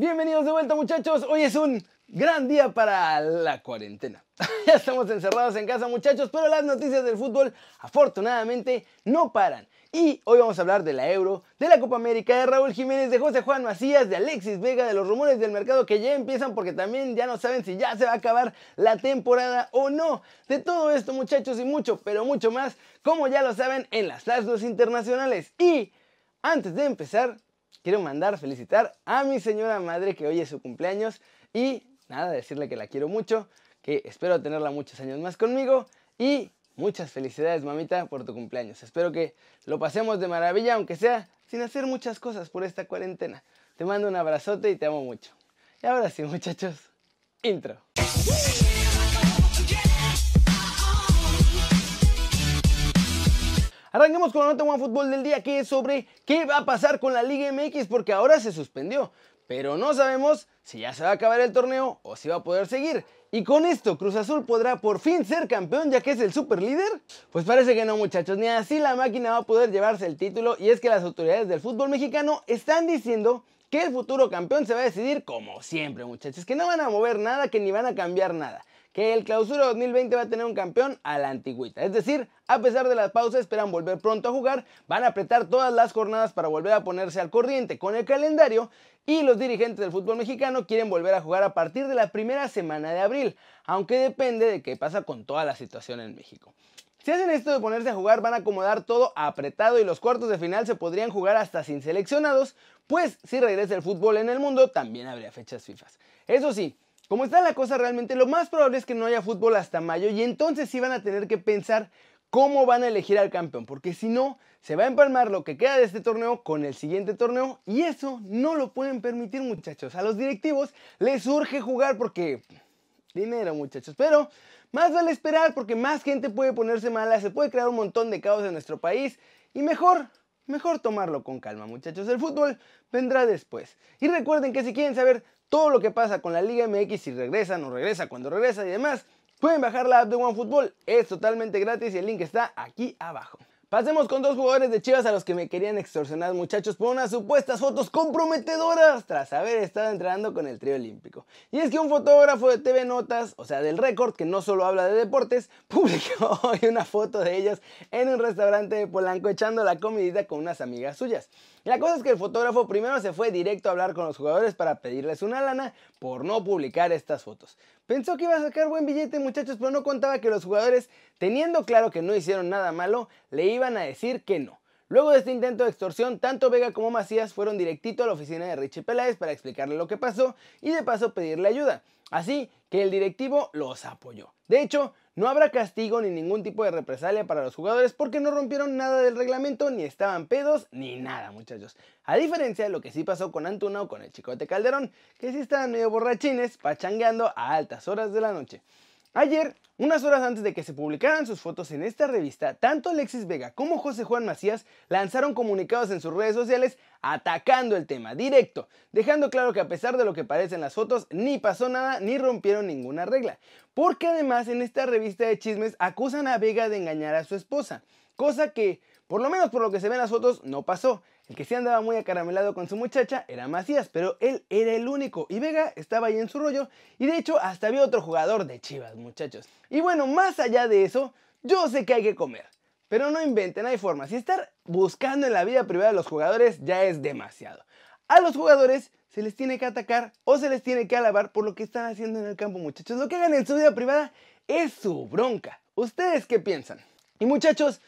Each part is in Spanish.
Bienvenidos de vuelta muchachos, hoy es un gran día para la cuarentena. ya estamos encerrados en casa muchachos, pero las noticias del fútbol afortunadamente no paran. Y hoy vamos a hablar de la Euro, de la Copa América, de Raúl Jiménez, de José Juan Macías, de Alexis Vega, de los rumores del mercado que ya empiezan porque también ya no saben si ya se va a acabar la temporada o no. De todo esto muchachos y mucho, pero mucho más, como ya lo saben en las flash internacionales. Y antes de empezar, quiero mandar felicitar a mi señora madre que hoy es su cumpleaños y nada, decirle que la quiero mucho, que espero tenerla muchos años más conmigo y muchas felicidades mamita por tu cumpleaños. Espero que lo pasemos de maravilla, aunque sea sin hacer muchas cosas por esta cuarentena. Te mando un abrazote y te amo mucho. Y ahora sí muchachos, intro. Arranquemos con la nota One Fútbol del día que es sobre qué va a pasar con la Liga MX porque ahora se suspendió, pero no sabemos si ya se va a acabar el torneo o si va a poder seguir. Y con esto, Cruz Azul podrá por fin ser campeón ya que es el super líder. Pues parece que no muchachos, ni así la máquina va a poder llevarse el título y es que las autoridades del fútbol mexicano están diciendo que el futuro campeón se va a decidir como siempre muchachos, que no van a mover nada, que ni van a cambiar nada que el clausura 2020 va a tener un campeón a la antigüita. Es decir, a pesar de las pausas, esperan volver pronto a jugar, van a apretar todas las jornadas para volver a ponerse al corriente con el calendario y los dirigentes del fútbol mexicano quieren volver a jugar a partir de la primera semana de abril, aunque depende de qué pasa con toda la situación en México. Si hacen esto de ponerse a jugar, van a acomodar todo apretado y los cuartos de final se podrían jugar hasta sin seleccionados, pues si regresa el fútbol en el mundo, también habría fechas FIFA. Eso sí, como está la cosa realmente, lo más probable es que no haya fútbol hasta mayo y entonces sí van a tener que pensar cómo van a elegir al campeón, porque si no, se va a empalmar lo que queda de este torneo con el siguiente torneo y eso no lo pueden permitir muchachos. A los directivos les urge jugar porque dinero muchachos, pero más vale esperar porque más gente puede ponerse mala, se puede crear un montón de caos en nuestro país y mejor mejor tomarlo con calma, muchachos. El fútbol vendrá después. Y recuerden que si quieren saber todo lo que pasa con la Liga MX, si regresa, no regresa, cuando regresa y demás, pueden bajar la app de OneFootball. Es totalmente gratis y el link está aquí abajo. Pasemos con dos jugadores de Chivas a los que me querían extorsionar muchachos por unas supuestas fotos comprometedoras tras haber estado entrenando con el trío olímpico. Y es que un fotógrafo de TV Notas, o sea del récord, que no solo habla de deportes, publicó hoy una foto de ellos en un restaurante de Polanco echando la comidita con unas amigas suyas. La cosa es que el fotógrafo primero se fue directo a hablar con los jugadores para pedirles una lana por no publicar estas fotos. Pensó que iba a sacar buen billete muchachos, pero no contaba que los jugadores, teniendo claro que no hicieron nada malo, le iban a decir que no. Luego de este intento de extorsión, tanto Vega como Macías fueron directito a la oficina de Richie Peláez para explicarle lo que pasó y de paso pedirle ayuda. Así que el directivo los apoyó. De hecho, no habrá castigo ni ningún tipo de represalia para los jugadores porque no rompieron nada del reglamento, ni estaban pedos, ni nada, muchachos. A diferencia de lo que sí pasó con Antuna o con el Chicote Calderón, que sí estaban medio borrachines, pachangueando a altas horas de la noche. Ayer, unas horas antes de que se publicaran sus fotos en esta revista, tanto Alexis Vega como José Juan Macías lanzaron comunicados en sus redes sociales atacando el tema directo, dejando claro que a pesar de lo que parecen las fotos, ni pasó nada ni rompieron ninguna regla. Porque además en esta revista de chismes acusan a Vega de engañar a su esposa, cosa que, por lo menos por lo que se ven en las fotos, no pasó. El que sí andaba muy acaramelado con su muchacha era Macías, pero él era el único y Vega estaba ahí en su rollo y de hecho hasta había otro jugador de Chivas, muchachos. Y bueno, más allá de eso, yo sé que hay que comer, pero no inventen, hay formas. Y estar buscando en la vida privada de los jugadores ya es demasiado. A los jugadores se les tiene que atacar o se les tiene que alabar por lo que están haciendo en el campo, muchachos. Lo que hagan en su vida privada es su bronca. ¿Ustedes qué piensan? Y muchachos,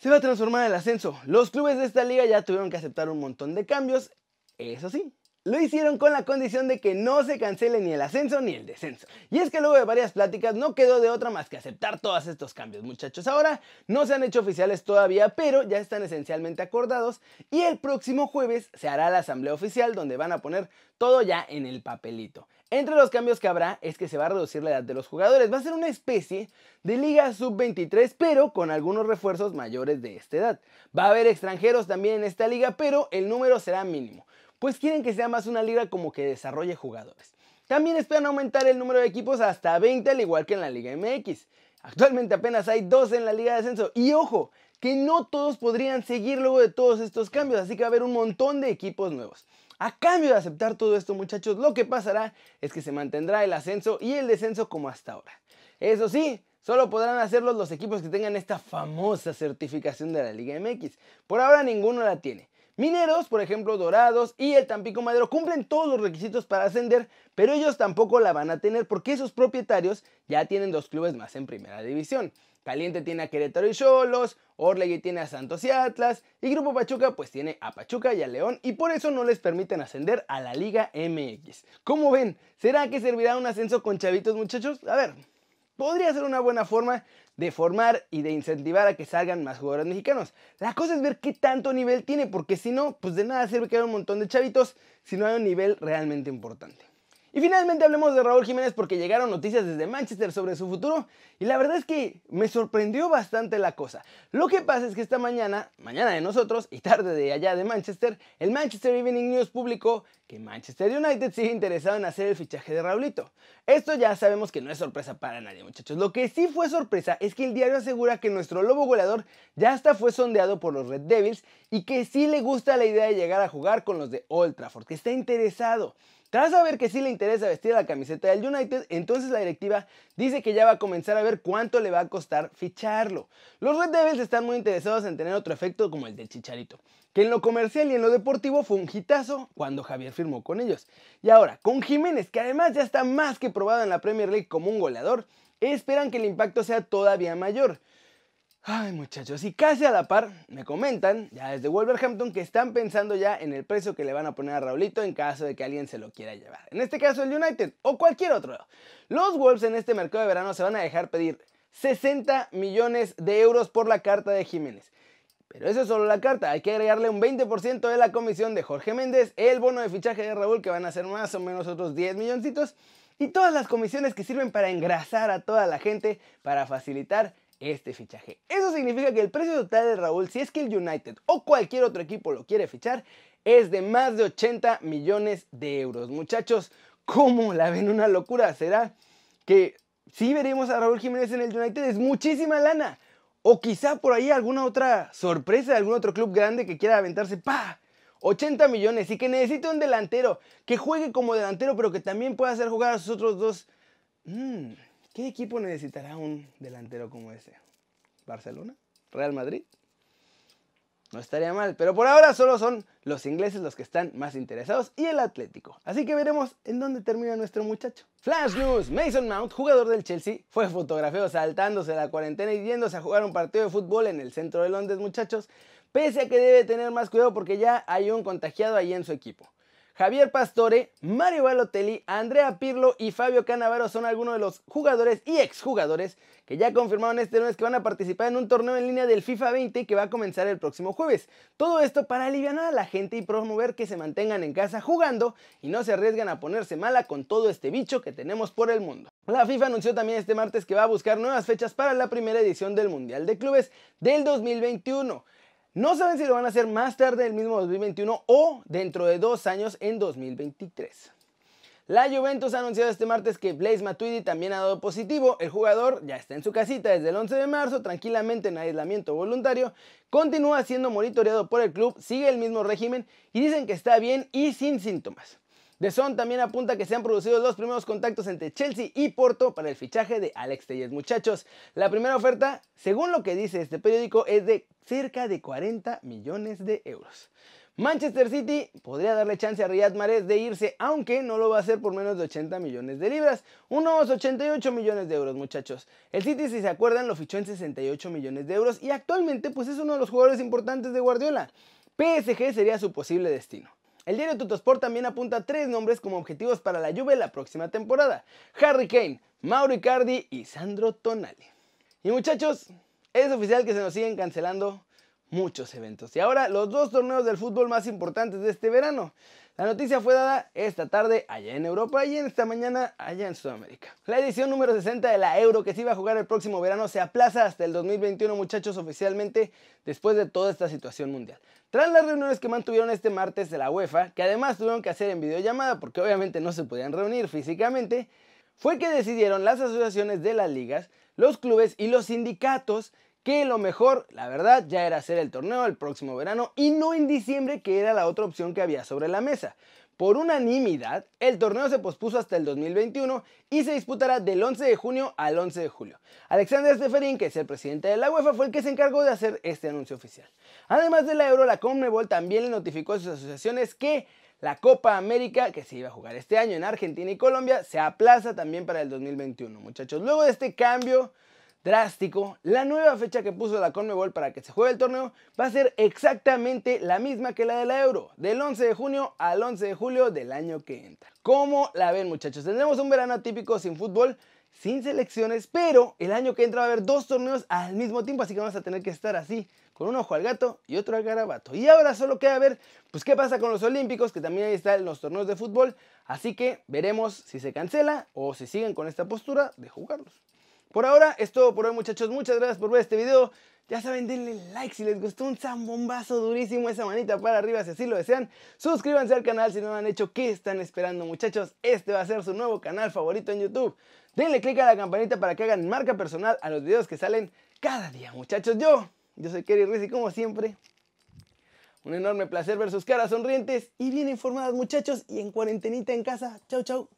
se va a transformar el ascenso. Los clubes de esta liga ya tuvieron que aceptar un montón de cambios, eso sí. Lo hicieron con la condición de que no se cancele ni el ascenso ni el descenso. Y es que luego de varias pláticas no quedó de otra más que aceptar todos estos cambios, muchachos. Ahora no se han hecho oficiales todavía, pero ya están esencialmente acordados y el próximo jueves se hará la asamblea oficial donde van a poner todo ya en el papelito. Entre los cambios que habrá es que se va a reducir la edad de los jugadores. Va a ser una especie de liga sub-23, pero con algunos refuerzos mayores de esta edad. Va a haber extranjeros también en esta liga, pero el número será mínimo, pues quieren que sea más una liga como que desarrolle jugadores. También esperan aumentar el número de equipos hasta 20, al igual que en la Liga MX. Actualmente apenas hay 12 en la Liga de Ascenso. Y ojo, que no todos podrían seguir luego de todos estos cambios, así que va a haber un montón de equipos nuevos. A cambio de aceptar todo esto muchachos, lo que pasará es que se mantendrá el ascenso y el descenso como hasta ahora. Eso sí, Solo podrán hacerlo los equipos que tengan esta famosa certificación de la Liga MX. Por ahora ninguno la tiene. Mineros, por ejemplo, Dorados y el Tampico Madero cumplen todos los requisitos para ascender, pero ellos tampoco la van a tener porque sus propietarios ya tienen dos clubes más en primera división. Caliente tiene a Querétaro y Cholos, Orlegui tiene a Santos y Atlas, y Grupo Pachuca pues tiene a Pachuca y a León, y por eso no les permiten ascender a la Liga MX. ¿Cómo ven? ¿Será que servirá un ascenso con chavitos muchachos? A ver, podría ser una buena forma de formar y de incentivar a que salgan más jugadores mexicanos. La cosa es ver qué tanto nivel tiene, porque si no, pues de nada sirve que haya un montón de chavitos si no hay un nivel realmente importante. Y finalmente hablemos de Raúl Jiménez porque llegaron noticias desde Manchester sobre su futuro y la verdad es que me sorprendió bastante la cosa. Lo que pasa es que esta mañana, mañana de nosotros y tarde de allá de Manchester, el Manchester Evening News publicó que Manchester United sigue interesado en hacer el fichaje de Raulito. Esto ya sabemos que no es sorpresa para nadie muchachos. Lo que sí fue sorpresa es que el diario asegura que nuestro lobo goleador ya hasta fue sondeado por los Red Devils y que sí le gusta la idea de llegar a jugar con los de Old Trafford, que está interesado. Tras saber que sí le interesa vestir la camiseta del United, entonces la directiva dice que ya va a comenzar a ver cuánto le va a costar ficharlo. Los Red Devils están muy interesados en tener otro efecto como el del Chicharito, que en lo comercial y en lo deportivo fue un hitazo cuando Javier firmó con ellos. Y ahora, con Jiménez, que además ya está más que probado en la Premier League como un goleador, esperan que el impacto sea todavía mayor. Ay muchachos, y casi a la par me comentan, ya desde Wolverhampton, que están pensando ya en el precio que le van a poner a Raulito en caso de que alguien se lo quiera llevar. En este caso el United o cualquier otro. Los Wolves en este mercado de verano se van a dejar pedir 60 millones de euros por la carta de Jiménez. Pero eso es solo la carta, hay que agregarle un 20% de la comisión de Jorge Méndez, el bono de fichaje de Raúl que van a ser más o menos otros 10 milloncitos y todas las comisiones que sirven para engrasar a toda la gente para facilitar este fichaje. Eso significa que el precio total de Raúl, si es que el United o cualquier otro equipo lo quiere fichar, es de más de 80 millones de euros. Muchachos, ¿cómo la ven una locura? ¿Será que si veremos a Raúl Jiménez en el United? Es muchísima lana. O quizá por ahí alguna otra sorpresa de algún otro club grande que quiera aventarse, ¡pa! 80 millones y que necesite un delantero que juegue como delantero, pero que también pueda hacer jugar a sus otros dos. Mmm ¿Qué equipo necesitará un delantero como ese? ¿Barcelona? ¿Real Madrid? No estaría mal, pero por ahora solo son los ingleses los que están más interesados y el Atlético. Así que veremos en dónde termina nuestro muchacho. Flash News, Mason Mount, jugador del Chelsea, fue fotografiado saltándose la cuarentena y yéndose a jugar un partido de fútbol en el centro de Londres, muchachos, pese a que debe tener más cuidado porque ya hay un contagiado ahí en su equipo. Javier Pastore, Mario Balotelli, Andrea Pirlo y Fabio Canavaro son algunos de los jugadores y exjugadores que ya confirmaron este lunes que van a participar en un torneo en línea del FIFA 20 que va a comenzar el próximo jueves. Todo esto para aliviar a la gente y promover que se mantengan en casa jugando y no se arriesgan a ponerse mala con todo este bicho que tenemos por el mundo. La FIFA anunció también este martes que va a buscar nuevas fechas para la primera edición del Mundial de Clubes del 2021. No saben si lo van a hacer más tarde del mismo 2021 o dentro de dos años en 2023. La Juventus ha anunciado este martes que Blaise Matuidi también ha dado positivo. El jugador ya está en su casita desde el 11 de marzo, tranquilamente en aislamiento voluntario. Continúa siendo monitoreado por el club, sigue el mismo régimen y dicen que está bien y sin síntomas. The Son también apunta que se han producido los primeros contactos entre Chelsea y Porto para el fichaje de Alex Telles. Muchachos, la primera oferta, según lo que dice este periódico, es de cerca de 40 millones de euros. Manchester City podría darle chance a Riyad Mahrez de irse, aunque no lo va a hacer por menos de 80 millones de libras, unos 88 millones de euros, muchachos. El City, si se acuerdan, lo fichó en 68 millones de euros y actualmente pues es uno de los jugadores importantes de Guardiola. PSG sería su posible destino. El diario Tutosport también apunta tres nombres como objetivos para la Juve la próxima temporada. Harry Kane, Mauro Icardi y Sandro Tonali. Y muchachos, es oficial que se nos siguen cancelando muchos eventos. Y ahora los dos torneos del fútbol más importantes de este verano. La noticia fue dada esta tarde allá en Europa y en esta mañana allá en Sudamérica. La edición número 60 de la Euro que se iba a jugar el próximo verano se aplaza hasta el 2021 muchachos oficialmente después de toda esta situación mundial. Tras las reuniones que mantuvieron este martes de la UEFA, que además tuvieron que hacer en videollamada porque obviamente no se podían reunir físicamente, fue que decidieron las asociaciones de las ligas, los clubes y los sindicatos que lo mejor, la verdad, ya era hacer el torneo el próximo verano y no en diciembre, que era la otra opción que había sobre la mesa. por unanimidad, el torneo se pospuso hasta el 2021 y se disputará del 11 de junio al 11 de julio. Alexander Steferin, que es el presidente de la UEFA, fue el que se encargó de hacer este anuncio oficial. Además de la Euro, la CONMEBOL también le notificó a sus asociaciones que la Copa América, que se iba a jugar este año en Argentina y Colombia, se aplaza también para el 2021. Muchachos, luego de este cambio drástico, la nueva fecha que puso la CONMEBOL para que se juegue el torneo va a ser exactamente la misma que la de la Euro, del 11 de junio al 11 de julio del año que entra. ¿Cómo la ven muchachos? Tendremos un verano típico sin fútbol, sin selecciones, pero el año que entra va a haber dos torneos al mismo tiempo, así que vamos a tener que estar así, con un ojo al gato y otro al garabato. Y ahora solo queda ver, pues qué pasa con los Olímpicos, que también ahí están los torneos de fútbol, así que veremos si se cancela o si siguen con esta postura de jugarlos. Por ahora es todo por hoy muchachos, muchas gracias por ver este video. Ya saben, denle like si les gustó un zambombazo durísimo, esa manita para arriba si así lo desean. Suscríbanse al canal si no lo han hecho, ¿qué están esperando muchachos? Este va a ser su nuevo canal favorito en YouTube. Denle click a la campanita para que hagan marca personal a los videos que salen cada día muchachos. Yo, yo soy Kerry Ruiz y como siempre, un enorme placer ver sus caras sonrientes y bien informadas muchachos y en cuarentenita en casa. Chau chau.